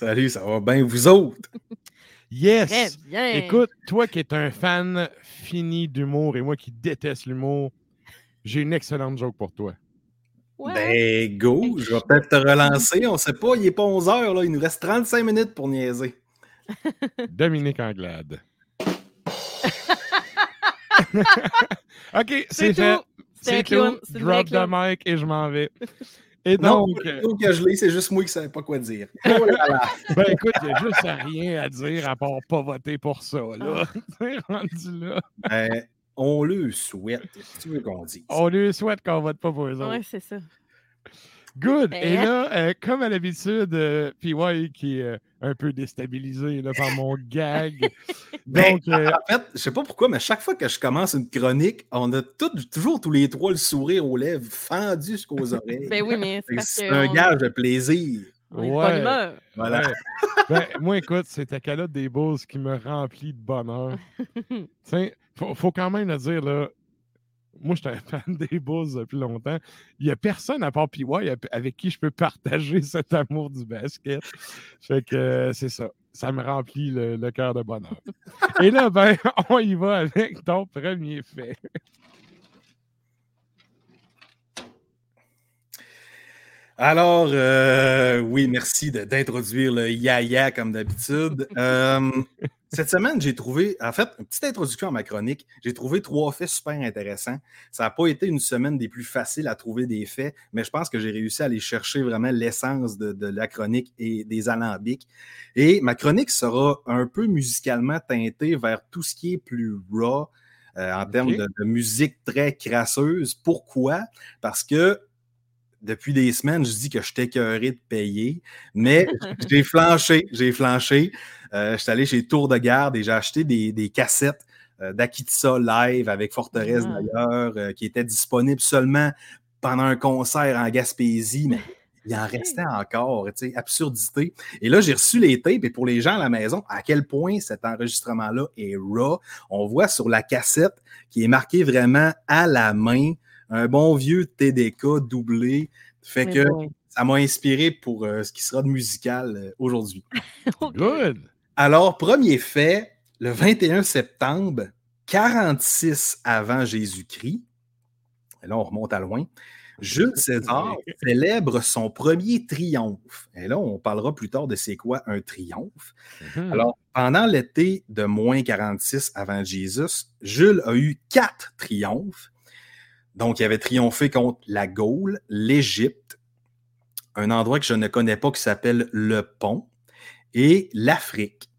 Salut, ça va bien, vous autres? Yes! Très bien. Écoute, toi qui es un fan fini d'humour et moi qui déteste l'humour, j'ai une excellente joke pour toi. Ouais. Ben, go, je vais peut-être te relancer. On sait pas, il est pas 11 heures, là. Il nous reste 35 minutes pour niaiser. Dominique Anglade. OK, c'est fait. tout. C'est tout. Drop the mic et je m'en vais. Et Non, donc, euh, plutôt que je l'ai, c'est juste moi qui savais pas quoi dire. Oh là là. ben écoute, il n'y a juste rien à dire à part pas voter pour ça. Là. C'est rendu là. Ben, on le souhaite. Que tu veux qu'on dise? On lui souhaite qu'on vote pas pour eux autres. Ouais, c'est ça. Good. Et Hein? là, euh, comme à l'habitude, euh, PY qui euh, un peu déstabilisé là, par mon gag. Ben, Donc, euh, En fait, je sais pas pourquoi, mais chaque fois que je commence une chronique, on a tout- toujours tous les trois le sourire aux lèvres fendu jusqu'aux oreilles. Ben oui, mais c'est un on- gage de plaisir. Ouais. bonne. Voilà. Ouais. Ben, moi, écoute, c'est ta calotte des Bulls qui me remplit de bonheur. Tiens, faut, faut quand même le dire, là. Moi, je suis un fan des Bulls depuis longtemps. Il n'y a personne à part PY avec qui je peux partager cet amour du basket. Fait que euh, c'est ça. Ça me remplit le, le cœur de bonheur. Et là, ben, on y va avec ton premier fait. Alors, euh, oui, merci d'introduire le yaya comme d'habitude. Euh, cette semaine, j'ai trouvé, en fait, une petite introduction à ma chronique. J'ai trouvé trois faits super intéressants. Ça n'a pas été une semaine des plus faciles à trouver des faits, mais je pense que j'ai réussi à aller chercher vraiment l'essence de, de la chronique et des alambics. Et ma chronique sera un peu musicalement teintée vers tout ce qui est plus raw. euh, en termes de, de musique très crasseuse. Pourquoi? Parce que depuis des semaines, je dis que je écœuré de payer, mais j'ai flanché, j'ai flanché. Euh, je suis allé chez Tour de Garde et j'ai acheté des, des cassettes euh, d'Akitsa live avec Forteresse Ah. d'ailleurs, euh, qui étaient disponibles seulement pendant un concert en Gaspésie, mais il en restait encore, tu sais, absurdité. Et là, j'ai reçu les tapes et pour les gens à la maison, à quel point cet enregistrement-là est raw. On voit sur la cassette qui est marqué vraiment à la main un bon vieux TDK doublé. Fait Mais que ça m'a inspiré pour euh, ce qui sera de musical euh, aujourd'hui. Good. Alors, premier fait, le 21 septembre, 46 avant Jésus-Christ, et là on remonte à loin, Jules César célèbre son premier triomphe. Et là, on parlera plus tard de c'est quoi un triomphe. Mhm. Alors, pendant l'été de moins 46 avant Jésus, Jules a eu quatre triomphes. Donc, il avait triomphé contre la Gaule, l'Égypte, un endroit que je ne connais pas qui s'appelle le Pont, et l'Afrique.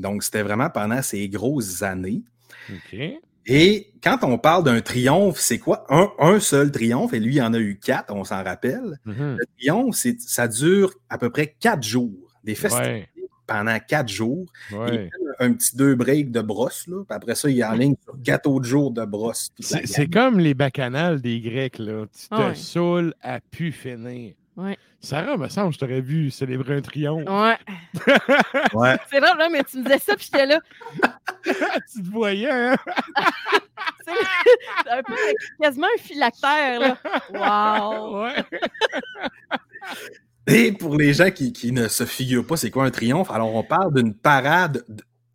Donc, c'était vraiment pendant ces grosses années. OK. Et quand on parle d'un triomphe, c'est quoi? Un, un seul triomphe, et lui, il en a eu quatre, on s'en rappelle. Mhm. Le triomphe, ça dure à peu près quatre jours. Des festivités Ouais. pendant quatre jours. Ouais. Un petit deux breaks de brosse, là. Puis après ça, il en ligne sur quatre autres jours de brosse. C'est comme les bacchanales des Grecs, là. Tu te ouais. saoules à pu finir. Ouais. Sarah, me semble, je t'aurais vu célébrer un triomphe. Ouais. Ouais. C'est drôle, là, mais tu me disais ça, puis j'étais là. tu te voyais, hein? C'est un peu quasiment un phylactère, là. Wow! Ouais. Et pour les gens qui, qui ne se figurent pas c'est quoi un triomphe, alors on parle d'une parade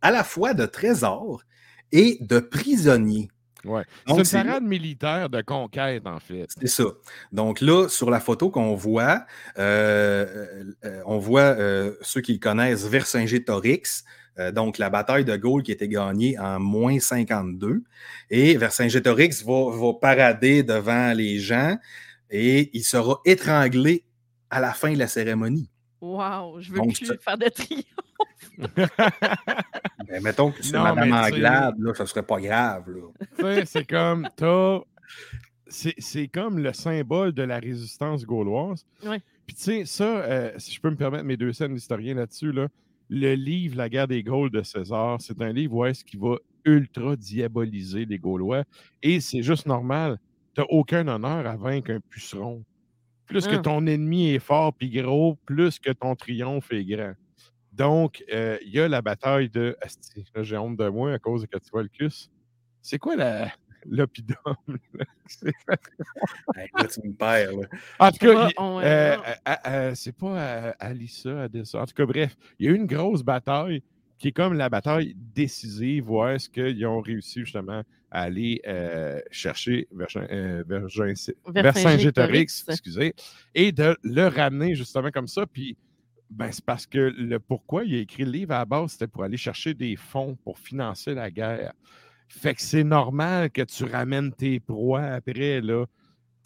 à la fois de trésors et de prisonniers. Ouais. C'est une parade militaire de conquête, en fait. C'est ça. Donc là, sur la photo qu'on voit, euh, euh, on voit euh, ceux qui le connaissent, Vercingétorix, donc la bataille de Gaulle qui a été gagnée en moins 52. Et Vercingétorix va, va parader devant les gens et il sera étranglé à la fin de la cérémonie. Wow, je veux Donc, plus faire de triomphe. Ben, mettons que c'est Madame mais Anglade, là, ça serait pas grave. C'est comme, t'as- C'est, c'est comme le symbole de la résistance gauloise. Ouais. Puis tu sais, ça, euh, si je peux me permettre mes deux scènes d'historien là-dessus, là, le livre La guerre des Gaules de César, c'est un livre où est-ce qui va ultra diaboliser les Gaulois. Et c'est juste normal. Tu n'as aucun honneur à vaincre un puceron. Plus que Ah. ton ennemi est fort puis gros, plus que ton triomphe est grand. Donc, euh, il y a la bataille de. Asti, là, j'ai honte de moi à cause de que tu vois le cus. C'est quoi la? C'est- Hey, là, tu me perds. là. en tout cas, on- euh, euh, euh, euh, c'est pas euh, Alissa, Adessa. En tout cas, bref, il y a eu une grosse bataille qui est comme la bataille décisive où est-ce qu'ils ont réussi justement à aller euh, chercher euh, Vercingétorix, excusez, et de le ramener justement comme ça. Puis, ben, c'est parce que le pourquoi il a écrit le livre à la base, c'était pour aller chercher des fonds pour financer la guerre. Fait que c'est normal que tu ramènes tes proies après, là.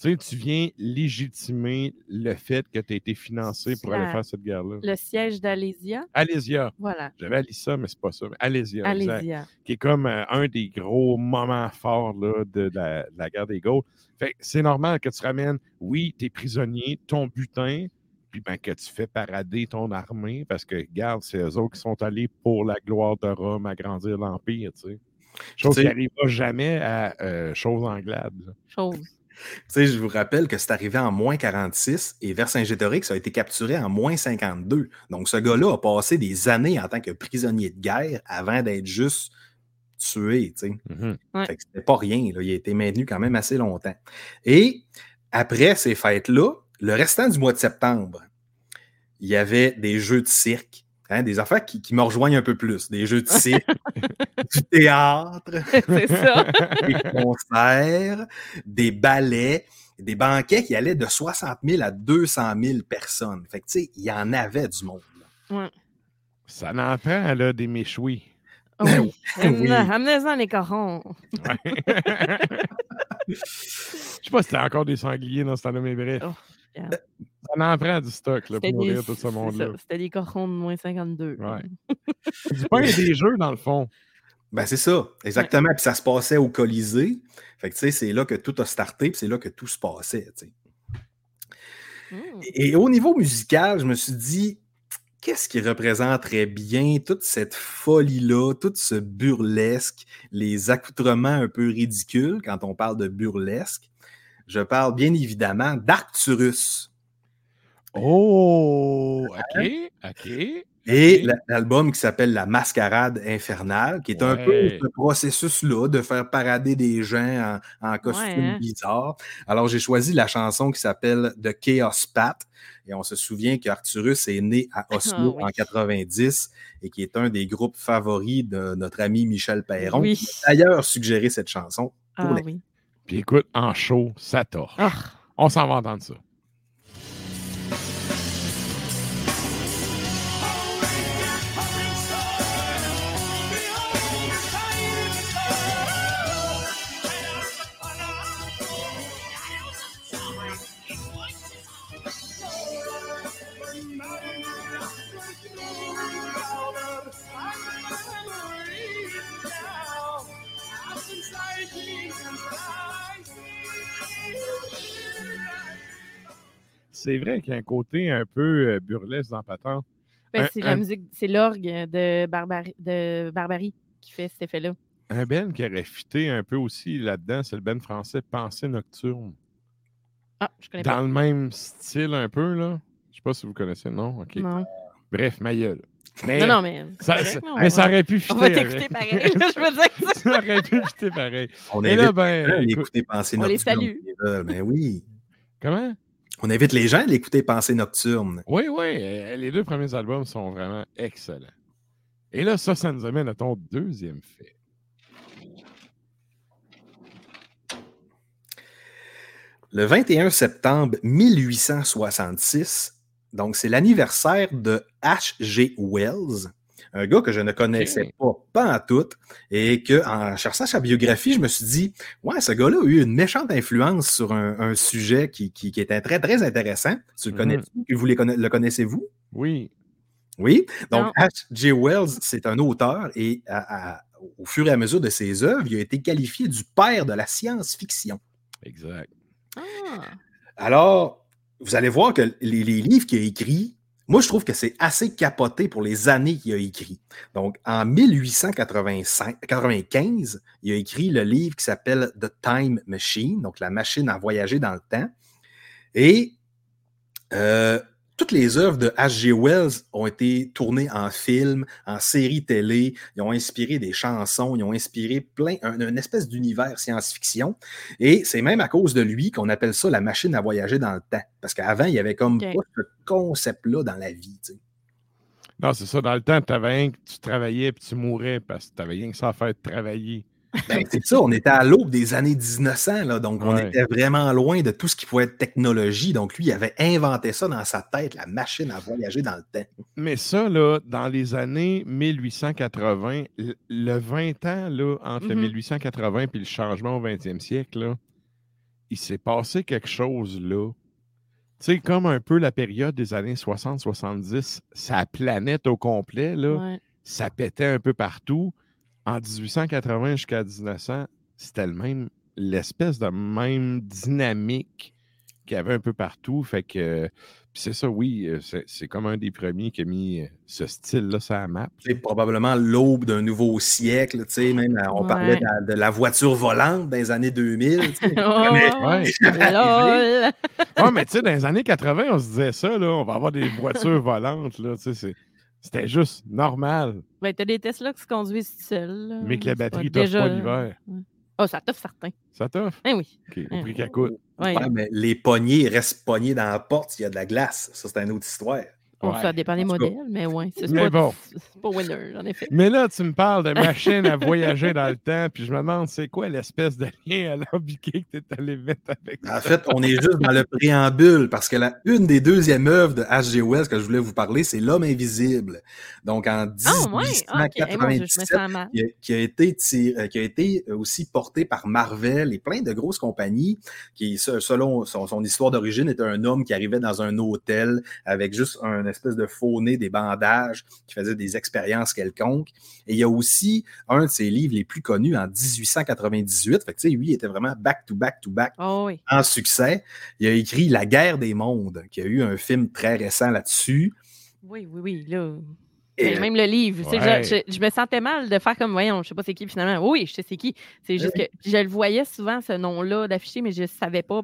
Tu sais, tu viens légitimer le fait que tu as été financé pour aller faire cette guerre-là. Le siège d'Alésia. Alésia. Voilà. J'avais Alissa, mais c'est pas ça. mais Alésia. exact Alésia. qui est comme euh, un des gros moments forts là, de, la, de la guerre des Gaules. Fait que c'est normal que tu ramènes, oui, tes prisonniers, ton butin, puis ben, que tu fais parader ton armée, parce que, regarde, c'est eux autres qui sont allés pour la gloire de Rome, agrandir l'Empire, tu sais. Chose Tu qui n'arrivera jamais à euh, chose Anglade. là. Chose. Tu sais, je vous rappelle que c'est arrivé en moins 46 et Vercingétorix a été capturé en moins 52. Donc, ce gars-là a passé des années en tant que prisonnier de guerre avant d'être juste tué. tu sais. Mhm. Ouais. Fait que c'était pas rien. là. Il a été maintenu quand même assez longtemps. Et après ces fêtes-là, le restant du mois de septembre, il y avait des jeux de cirque. Hein, des affaires qui, qui me rejoignent un peu plus. Des jeux de cirque, du théâtre, C'est ça. des concerts, des ballets, des banquets qui allaient de 60 000 à 200 000 personnes. Fait que, tu sais, il y en avait du monde. là. Ça n'en prend, là, des méchouis. Oui. Oui. Amenez-en les corons. Je sais pas si c'était encore des sangliers dans ce temps-là, mais bref. Oh, yeah. Ça en prend du stock là, pour nourrir tout ce monde-là. C'était des corons de moins 52. Ouais. Du pain et des jeux, dans le fond. Ben, c'est ça, exactement. Puis ça se passait au Colisée. Fait que, tu sais, c'est là que tout a starté, puis c'est là que tout se passait, tu sais. Mm. Et, et au niveau musical, je me suis dit, qu'est-ce qui représenterait bien toute cette folie-là, tout ce burlesque, les accoutrements un peu ridicules quand on parle de burlesque? Je parle bien évidemment d'Arcturus. Oh, OK, OK. Et Ok. la- l'album qui s'appelle La Mascarade Infernale, qui est un peu ce processus-là de faire parader des gens en, en costume hein? bizarre. Alors, j'ai choisi la chanson qui s'appelle The Chaos Path. Et on se souvient qu'Arcturus est né à Oslo Ah oui. en 90 et qui est un des groupes favoris de notre ami Michel Perron. Oui. qui a D'ailleurs, suggéré cette chanson pour Ah les- oui. Puis écoute, en show, ça torche. Ah. On s'en va entendre ça. C'est vrai qu'il y a un côté un peu euh, burlesque dans Patente. Ben, c'est la un- musique, c'est l'orgue de, Barbari, de Barbarie qui fait cet effet-là. Un Ben qui aurait fité un peu aussi là-dedans, c'est le Ben français Pensée nocturne. Ah, je connais Dans pas. le même style un peu, là. Je sais pas si vous connaissez, non? OK. Non. Bref, ma gueule. Mais, non, non, mais. ça, correct, ça- non, mais on ça va- aurait pu On fitter. va avec. t'écouter pareil. je veux dire que ça- ça aurait pu fitter pareil. On invite là, ben, les gens à écoute- l'écouter Pensée on les Nocturne. salue. Ben oui. Comment? on invite les gens à l'écouter Pensée Nocturne. Oui, oui. Euh, les deux premiers albums sont vraiment excellents. Et là, ça, ça nous amène à ton deuxième fait. Le 21 septembre 1866, donc c'est l'anniversaire de H.G. Wells, un gars que je ne connaissais pas, pas en tout, et que en cherchant sa biographie, je me suis dit, ouais, ce gars-là a eu une méchante influence sur un, sujet qui, qui, était très, très intéressant. Tu le connais, mhm. vous le connaissez-vous? Oui. Oui. Donc, H.G. Wells, c'est un auteur et au fur et à mesure de ses œuvres, il a été qualifié du père de la science-fiction. Exact. Ah. Alors, vous allez voir que les, les livres qu'il a écrits moi, je trouve que c'est assez capoté pour les années qu'il a écrit. Donc, en 1895, il a écrit le livre qui s'appelle The Time Machine, donc la machine à voyager dans le temps. Et euh, toutes les œuvres de H.G. Wells ont été tournées en film, en série télé. Ils ont inspiré des chansons, ils ont inspiré plein, une espèce d'univers science-fiction. Et c'est même à cause de lui qu'on appelle ça la machine à voyager dans le temps. Parce qu'avant, il y avait comme pas ce concept-là dans la vie. Non, c'est ça. Dans le temps, avais tu travaillais puis tu mourais parce que tu n'avais rien que ça à faire travailler. Ben, c'est ça, on était à l'aube des années 1900, là, donc on était vraiment loin de tout ce qui pouvait être technologie. Donc lui, il avait inventé ça dans sa tête, la machine à voyager dans le temps. Mais ça, là, dans les années 1880, le 20 ans là, entre le 1880 et le changement au 20e siècle, là, il s'est passé quelque chose là. Tu sais, comme un peu la période des années 60-70, sa planète au complet, là, ça pétait un peu partout en 1880 jusqu'à 1900, c'était le même, l'espèce de même dynamique qu'il y avait un peu partout. Fait que, c'est ça, oui, euh, c'est comme un des premiers qui a mis euh, ce style-là sur la map. C'est probablement l'aube d'un nouveau siècle, tu sais, même euh, on parlait de la, voiture volante dans les années 2000. Tu sais. mais, ouais. mais tu sais, dans les années 80, on se disait ça, là, on va avoir des voitures volantes, là, tu sais, c'était juste normal. Ben, t'as des Tesla qui se conduisent seuls. Mais que la batterie t'offre pas l'hiver. Oh, ça t'offre certain. Ça t'offre? Eh oui. OK, au prix qu'elle coûte. Ouais. mais les poignées restent poignées dans la porte s'il y a de la glace. Ça, c'est une autre histoire. Bon, Ça dépend des modèles, mais oui. C'est pas, bon. pas winner, en effet. Mais là, tu me parles de machine à voyager dans le temps, puis je me demande, c'est quoi l'espèce de lien alambiqué que tu es allé mettre avec En fait, on est juste dans le préambule, parce que la, une des deuxièmes œuvres de H.G. Wells que je voulais vous parler, c'est L'homme invisible. Donc, en 1897, ah, qui, a, été euh, qui a été aussi porté par Marvel et plein de grosses compagnies, qui, selon son, son histoire d'origine, était un homme qui arrivait dans un hôtel avec juste un espèce de faux nez, des bandages, qui faisait des expériences quelconques. Et il y a aussi un de ses livres les plus connus en 1898. Fait que, lui, il était vraiment back-to-back-to-back oh en succès. Il a écrit La guerre des mondes, qui a eu un film très récent là-dessus. Oui, oui, oui. Là. Et même le livre. Je, me sentais mal de faire comme, voyons, je sais pas c'est qui finalement. Oui, je sais c'est qui. C'est juste que je le voyais souvent, ce nom-là d'affiché, mais je ne savais pas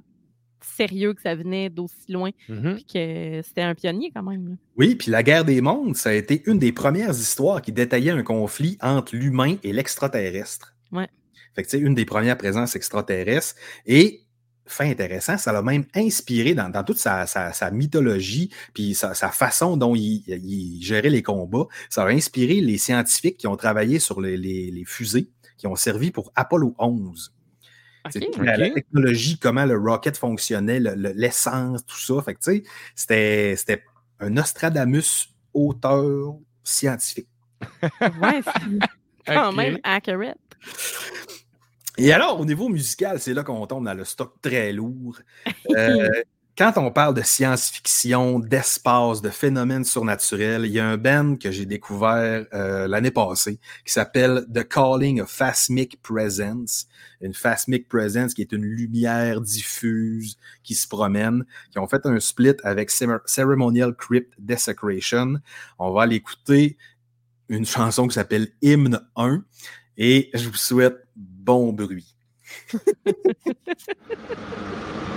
sérieux que ça venait d'aussi loin, mm-hmm. puis que c'était un pionnier quand même. Oui, puis la guerre des mondes, ça a été une des premières histoires qui détaillait un conflit entre l'humain et l'extraterrestre. Ouais. Fait que c'est une des premières présences extraterrestres. Et fait intéressant, ça l'a même inspiré dans, toute sa, mythologie, puis sa, façon dont il, gérait les combats. Ça a inspiré les scientifiques qui ont travaillé sur les, les fusées qui ont servi pour Apollo 11. La, technologie, comment le rocket fonctionnait, l'essence, tout ça. Fait que, c'était un Nostradamus auteur scientifique. ouais, c'est quand même accurate. Et alors, au niveau musical, c'est là qu'on tombe dans le stock très lourd. Euh, quand on parle de science-fiction, d'espace, de phénomènes surnaturels, il y a un band que j'ai découvert euh, l'année passée qui s'appelle The Calling of Phasmic Presence. Une Phasmic Presence qui est une lumière diffuse qui se promène, qui ont fait un split avec Ceremonial Crypt Desecration. On va aller écouter une chanson qui s'appelle Hymne 1 et je vous souhaite bon bruit.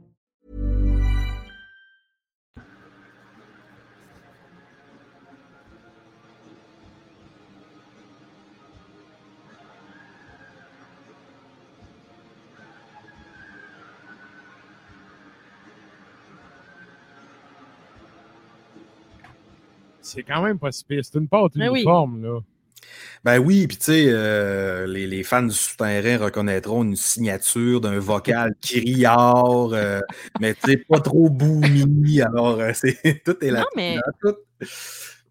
C'est quand même pas si pire. C'est une pâte oui. uniforme, là. Ben oui, puis tu sais, euh, les, les fans du souterrain reconnaîtront une signature d'un vocal criard, euh, mais tu sais, pas trop boomy. Alors, euh, c'est tout est là. Non, mais-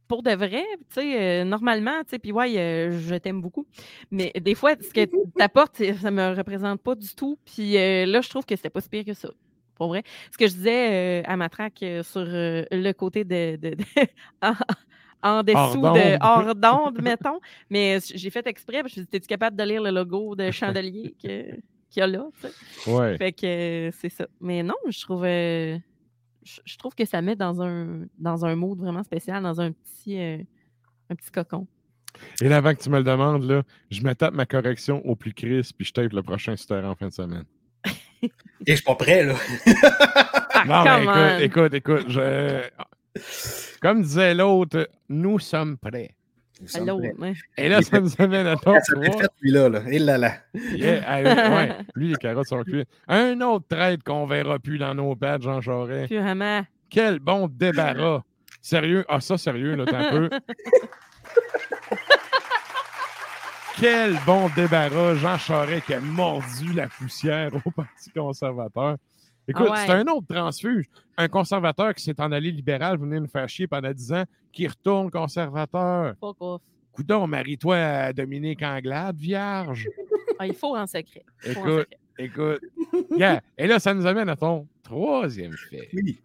Pour de vrai, tu sais, euh, normalement, tu sais, puis ouais, euh, je t'aime beaucoup. Mais des fois, ce que tu apportes, ça me représente pas du tout. Puis euh, là, je trouve que c'était pas si pire que ça. Pour vrai. Ce que je disais euh, à ma traque euh, sur euh, le côté de. de- de- en, en dessous Hors de hors d'onde, mettons. Mais j'ai fait exprès, parce que je me suis dit, es-tu capable de lire le logo de chandelier que- qu'il y a là? Ouais. Fait que c'est ça. Mais non, je trouve, je, trouve que ça met dans un, dans un mood vraiment spécial, dans un petit, un petit cocon. Et là, avant que tu me le demandes, là, je me tape ma correction au plus crisp, puis je tape le prochain souterrain en fin de semaine. Et je suis pas prêt, là. Ah, Non, mais écoute, écoute, écoute, je... Comme disait l'autre, nous sommes prêts. Nous sommes Allô, prêts. ouais. Et là, ça nous amène à ton Ah, ça fait fait, lui-là. Là. Et là, là. Yeah, hey, ouais, lui, les carottes sont cuites. Un autre trade qu'on verra plus dans nos pads, Jean Charest. Vraiment, Quel bon débarras. Sérieux? Ah, ça, sérieux, là, t'as un peu. Quel bon débarras, Jean Charest qui a mordu la poussière au Parti conservateur. Écoute, Ah ouais. c'est un autre transfuge. Un conservateur qui s'est en allé libéral, venez nous faire chier pendant 10 ans, qui retourne conservateur. fuck off. Coudon, marie-toi à Dominique Anglade, vierge. Ah, il faut en secret. Il faut en Écoute, secret. écoute. Yeah. Et là, ça nous amène à ton troisième fait. Oui.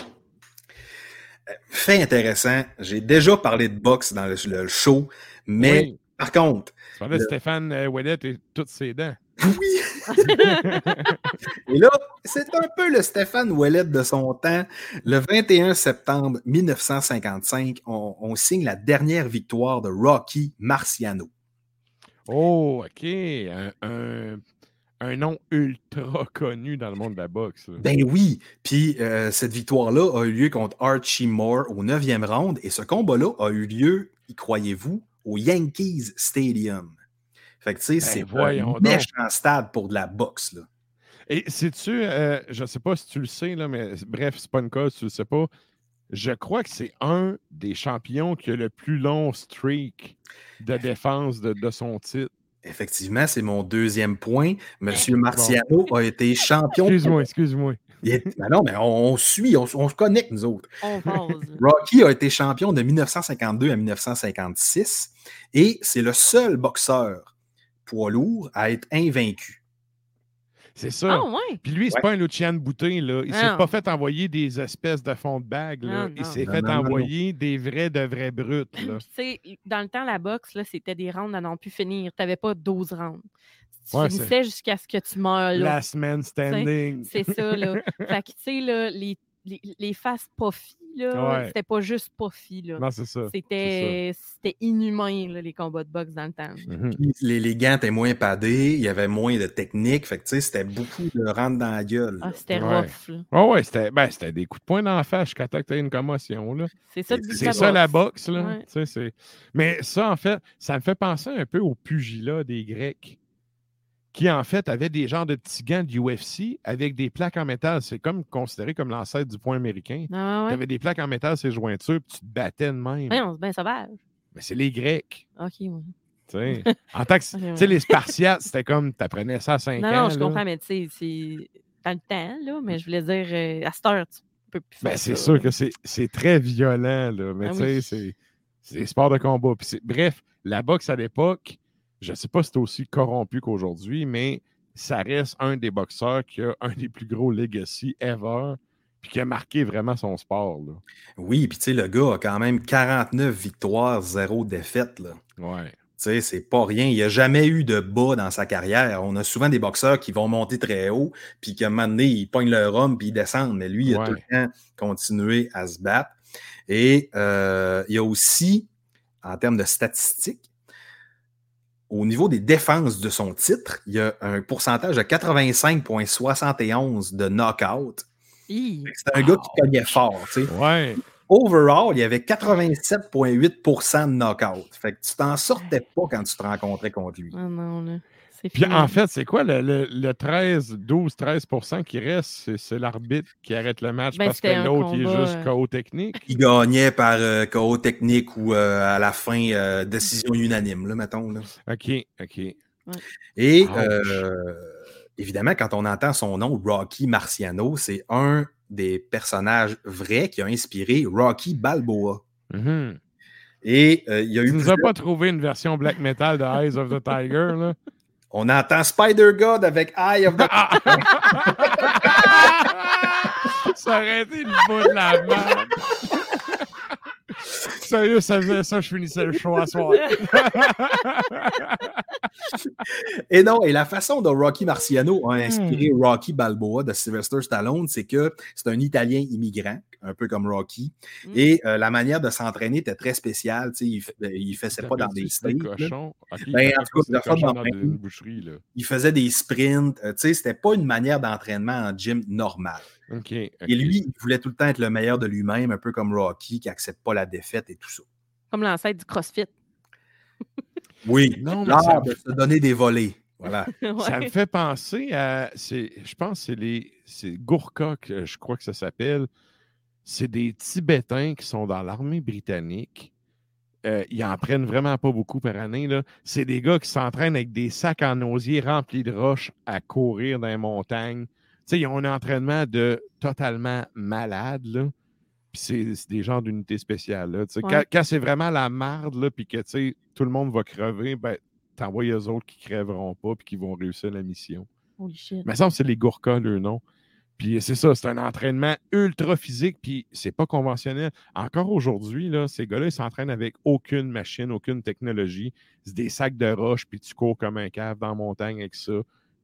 Euh, Fait intéressant. J'ai déjà parlé de boxe dans le, le show, mais Oui. par contre, Tu parlais de Stéphane euh, Ouellet et toutes ses dents. oui. Et là, c'est un peu le Stéphane Ouellet de son temps. Le 21 septembre 1955, on, on signe la dernière victoire de Rocky Marciano. Oh, OK. Un, un- un nom ultra connu dans le monde de la boxe. Ben oui. Puis euh, cette victoire-là a eu lieu contre Archie Moore au 9e round. Et ce combat-là a eu lieu, y croyez-vous, au Yankees Stadium. Fait que tu sais, c'est Ben voyons un donc. méchant stade pour de la boxe. Là. Et sais-tu, euh, je ne sais pas si tu le sais, là, mais bref, c'est pas une cause, tu le sais pas. Je crois que c'est un des champions qui a le plus long streak de défense de, de son titre. Effectivement, c'est mon deuxième point. Monsieur Marciano a été champion. Excuse-moi, excuse-moi. Est- Ben non, mais on, on suit, on, on se connecte, nous autres. On. Rocky a été champion de 1952 à 1956 et c'est le seul boxeur poids lourd à être invaincu. C'est ça. Ah, ouais. Puis lui, c'est Ouais. pas un Luciane Boutin, là. Il s'est pas fait envoyer des espèces de fonds de bague, là. Non, Il s'est fait non, non, non. envoyer des vrais de vrais brutes, là. Puis, tu sais, dans le temps, la boxe, là, c'était des rounds à n'en plus finir. Tu n'avais pas 12 rounds. Tu Ouais, finissais jusqu'à ce que tu meurs là. Last man standing. C'est ça, là. fait que, tu sais, là, les, les, les faces puffy, là, Ouais. c'était pas juste puffy, là. Non, c'est ça. C'était c'était inhumain, là, les combats de boxe dans le temps. Mhm. Puis Les, les gants étaient moins padés, il y avait moins de technique. Fait que tu sais, c'était beaucoup de rentre dans la gueule. Ah, c'était Ouais. rough, là. Oh ouais, c'était ben, c'était des coups de poing dans la face jusqu'à temps que tu aies une commotion. Là. C'est ça, C'est la boxe. Là. Ouais. Tu sais, c'est- Mais ça, en fait, ça me fait penser un peu au pugilat des Grecs, qui en fait avaient des genres de petits gants de UFC avec des plaques en métal. C'est comme considéré comme l'ancêtre du poing américain. Ah, Tu avais des plaques en métal, ces jointures, puis tu te battais de même. Ouais, on se bien sauvage. Mais c'est les Grecs. OK, ouais. Tu sais, en tant que, les Spartiates, c'était comme, tu apprenais ça à 5 Non, ans. non, je là. comprends, mais tu sais, c'est dans le temps, là, mais je voulais dire, euh, à cette heure, tu peux plus Ben, c'est sûr que c'est très violent, là. Mais Ah tu sais, oui. c'est- des sports de combat. Puis bref, la boxe à l'époque, je ne sais pas si c'est aussi corrompu qu'aujourd'hui, mais ça reste un des boxeurs qui a un des plus gros legacy ever, puis qui a marqué vraiment son sport. Là. Oui, puis tu sais, le gars a quand même 49 victoires, 0 défaites. Là. Ouais. Tu sais, c'est pas rien. Il n'y a jamais eu de bas dans sa carrière. On a souvent des boxeurs qui vont monter très haut, puis qu'à un moment donné, ils pognent leur homme, puis ils descendent. Mais lui, il a tout le temps continué à se battre. Et euh, il y a aussi, en termes de statistiques, au niveau des défenses de son titre, il y a un pourcentage de 85,71 de knockout. C'est un gars qui cognait fort. tu sais. Ouais. Overall, il y avait 87,8% de knockout. Fait que tu t'en sortais pas quand tu te rencontrais contre lui. Ah non, là. C'est Puis en fait, c'est quoi le, le, le 13, 12, 13% qui reste? C'est- C'est l'arbitre qui arrête le match Ben, parce que l'autre, il est juste euh, KO technique. Il gagnait par euh, KO technique ou euh, à la fin, euh, décision unanime, là, mettons. Là. OK, OK. Et euh, évidemment, quand on entend son nom, Rocky Marciano, c'est un des personnages vrais qui a inspiré Rocky Balboa. Mhm. Et euh, il y a Tu eu nous as plusieurs- pas trouvé une version black metal de Eyes of the Tiger, là? On entend Spider God avec Eye of the ça aurait été le bout de la merde. Sérieux, ça faisait ça, je finissais le show à soir. Et non, et la façon dont Rocky Marciano a Hmm. inspiré Rocky Balboa de Sylvester Stallone, c'est que c'est un Italien immigrant, un peu comme Rocky, Mm. et euh, la manière de s'entraîner était très spéciale. tu sais, Il, il faisait pas dans des. Ok, Ben, il en tout cas, faisait des sprints. euh, tu sais, c'était pas une manière d'entraînement en gym normal. OK. Et lui, il voulait tout le temps être le meilleur de lui-même, un peu comme Rocky, qui accepte pas la défaite et tout ça. Comme l'ancêtre du CrossFit. Oui, Non, mais ça de se donner des volets. Voilà. Ça me fait penser à. c'est- Je pense que c'est les. C'est Gourka, que je crois que ça s'appelle. C'est des Tibétains qui sont dans l'armée britannique. Euh, ils en prennent vraiment pas beaucoup par année. là. C'est des gars qui s'entraînent avec des sacs en osier remplis de roches à courir dans les montagnes. Tu sais, ils ont un entraînement de totalement malade. Là. Puis c'est des genres d'unités spéciales. Là. Ouais. Quand, quand c'est vraiment la marde, là, puis que tu sais, tout le monde va crever, ben, t'envoies eux autres qui crèveront pas puis qui vont réussir la mission. Holy shit. Mais ça, c'est les Gourkas, le nom. Puis c'est ça, c'est un entraînement ultra physique, puis c'est pas conventionnel. Encore aujourd'hui, là, ces gars-là, ils s'entraînent avec aucune machine, aucune technologie. C'est des sacs de roches, puis tu cours comme un cave dans la montagne avec ça.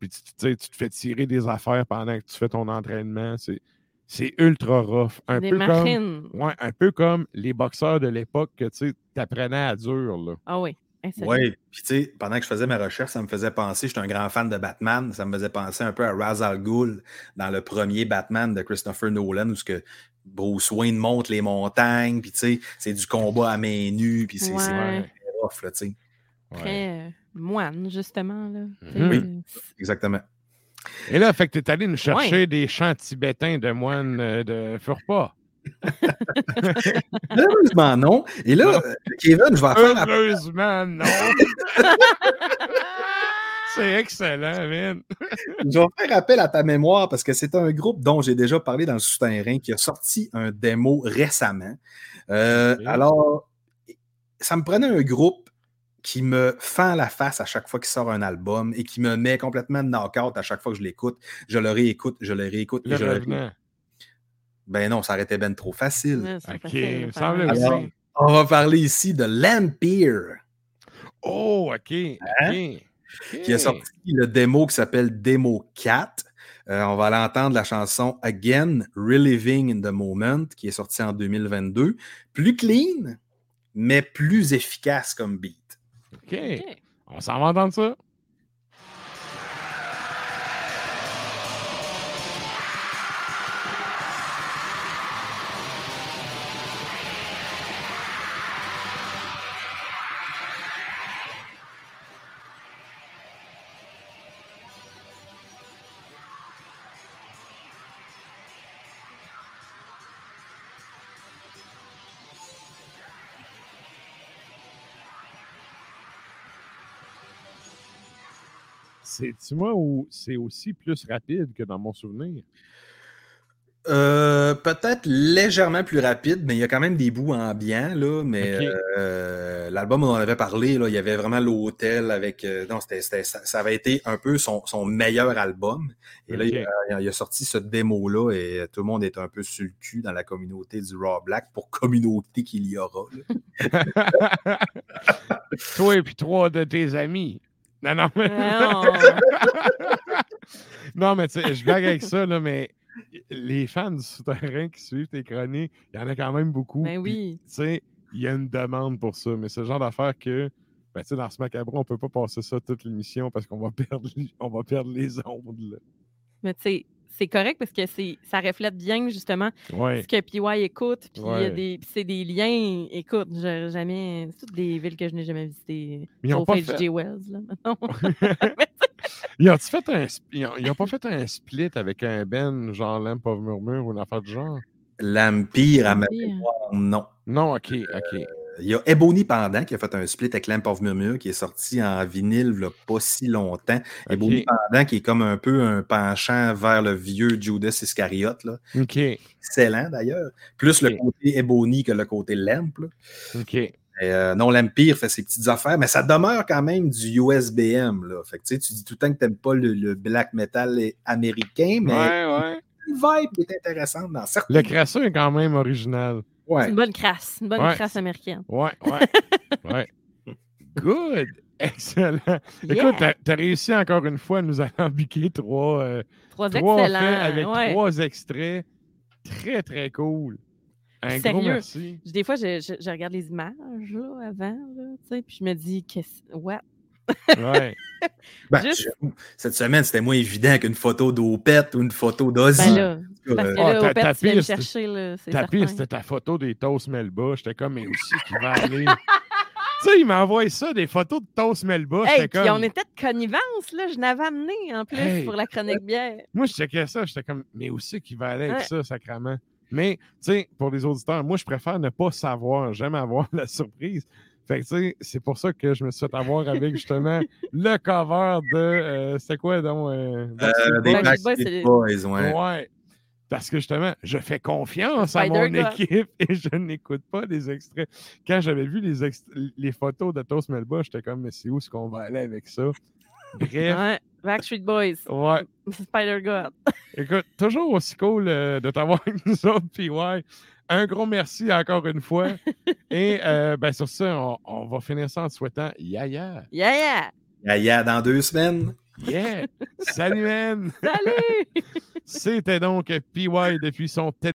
Puis tu, te fais tirer des affaires pendant que tu fais ton entraînement. C'est, c'est ultra rough. Un Des peu machines. comme. Ouais, un peu comme les boxeurs de l'époque que tu apprenais à dur. Là. Ah oui. Oui, puis tu sais, pendant que je faisais mes recherches, ça me faisait penser, j'étais un grand fan de Batman, ça me faisait penser un peu à Ra's al Ghul dans le premier Batman de Christopher Nolan, où ce que Bruce Wayne monte les montagnes, puis tu sais, c'est du combat à main nue, puis c'est Ouais. rough, là, tu sais. Ouais. Moine, justement. Là. Mhm. Oui. Exactement. Et là, fait que tu es allé nous chercher des chants tibétains de moines euh, de Furpa. Malheureusement, non. Et là, euh, Kevin, je vais en faire Heureusement, non. C'est excellent, man. Je vais faire appel à ta mémoire parce que c'est un groupe dont j'ai déjà parlé dans le souterrain qui a sorti un démo récemment. Euh. Alors, ça me prenait un groupe qui me fend la face à chaque fois qu'il sort un album et qui me met complètement de knock-out à chaque fois que je l'écoute. Je le réécoute, je le réécoute. Le je le. Ben non, ça aurait été ben trop facile. Ouais, facile Alors, on va parler ici de Lampier. Oh, OK. OK. Hein? qui a sorti le démo qui s'appelle Demo 4. Euh, on va aller entendre la chanson Again, Reliving in the Moment, qui est sortie en 2022. Plus clean, mais plus efficace comme beat. OK. Ok. On s'en va entendre ça? C'est-tu moi ou c'est aussi plus rapide que dans mon souvenir? Euh, peut-être légèrement plus rapide, mais il y a quand même des bouts ambiants, là. Mais euh, l'album, on en avait parlé, là, il y avait vraiment l'hôtel avec. euh, non, ça, ça avait été un peu son, son meilleur album. Et là, il, a, il a sorti ce démo-là et tout le monde est un peu sur le cul dans la communauté du Raw Black pour communauté qu'il y aura. Toi et puis trois de tes amis. Non, non, mais. Non. non, mais tu sais, je blague avec ça, là, mais les fans du souterrain qui suivent tes chroniques, il y en a quand même beaucoup. Ben oui. Tu sais, il y a une demande pour ça, mais c'est le genre d'affaire que, ben, tu sais, dans ce macabre, on peut pas passer ça toute l'émission parce qu'on va perdre, on va perdre les ondes. là. Mais tu sais, c'est correct parce que c'est ça reflète bien justement Ouais. ce que PY écoute. Puis Ouais. des- c'est des liens. Écoute, j'ai jamais. C'est toutes des villes que je n'ai jamais visitées. Mais ils ont Sauf pas fait- Wells, là. Non. Ils ont fait un, sp- ils ont, ils ont pas fait un split avec un Ben, genre Lamp of Murmure ou une affaire du genre? L'Empire, à ma mémoire, non. Non, ok, ok. Il y a Ebony Pendant qui a fait un split avec Lamp of Murmure qui est sorti en vinyle a pas si longtemps. Ebony Pendant qui est comme un peu un penchant vers le vieux Judas Iscariot. Là. Ok, Excellent d'ailleurs. Plus le côté Ebony que le côté Lamp. là. ok. Et, euh, non, l'Empire fait ses petites affaires, mais ça demeure quand même du USBM. Là. Fait que, tu dis tout le temps que tu n'aimes pas le, le black metal américain, mais Ouais, ouais. une vibe qui est intéressante dans certains. Le crasseux est quand même original. C'est une bonne crasse. Une bonne Ouais. crasse américaine. Ouais, ouais. ouais. Good. Excellent. Yeah. Écoute, t'as as réussi encore une fois à nous alambiquer trois, euh, Trois trois excellents. faits avec ouais. trois extraits. Très, très cool. Un gros Sérieux? merci. Des fois, je, je- je regarde les images là, avant, là, tu sais, puis je me dis, qu'est-ce. What? Ouais. Ben, Juste- Cette semaine, c'était moins évident qu'une photo d'Opette ou une photo d'Ozzy. Ben parce que Ah, là, tu viens chercher, là, Ta c'était ta photo des Toast Melba. J'étais comme, mais aussi qui va aller? tu sais, il m'a envoyé ça, des photos de Toast Melba. Hey, puis comme. on était de connivence, là. Je n'avais amené, en plus, Hey. pour la chronique bière. Moi, je checkais ça, j'étais comme, mais aussi qui va aller avec Ouais. ça, sacrament. Mais, tu sais, pour les auditeurs, moi, je préfère ne pas savoir, j'aime avoir la surprise. Fait que, tu sais, c'est pour ça que je me suis fait avoir avec, justement, le cover de. euh, C'était quoi, donc? euh, euh, Backstreet des Boys? Backstreet Boys, Backstreet c'est- Boys, ouais. Ouais. Parce que justement, je fais confiance à mon équipe et je n'écoute pas les extraits. Quand j'avais vu les, les photos de Toast Melba, j'étais comme, mais c'est où est-ce qu'on va aller avec ça? Bref, Ouais. Backstreet Boys. ouais. Spider-God. Écoute, toujours aussi cool euh, de t'avoir avec nous autres, PY. Un gros merci encore une fois. Et euh, ben, sur ça, on, on va finir ça en te souhaitant Yaya. Yeah, yeah! Yaya dans deux semaines. Yeah! Salut, man! Salut! C'était donc PY depuis son tête.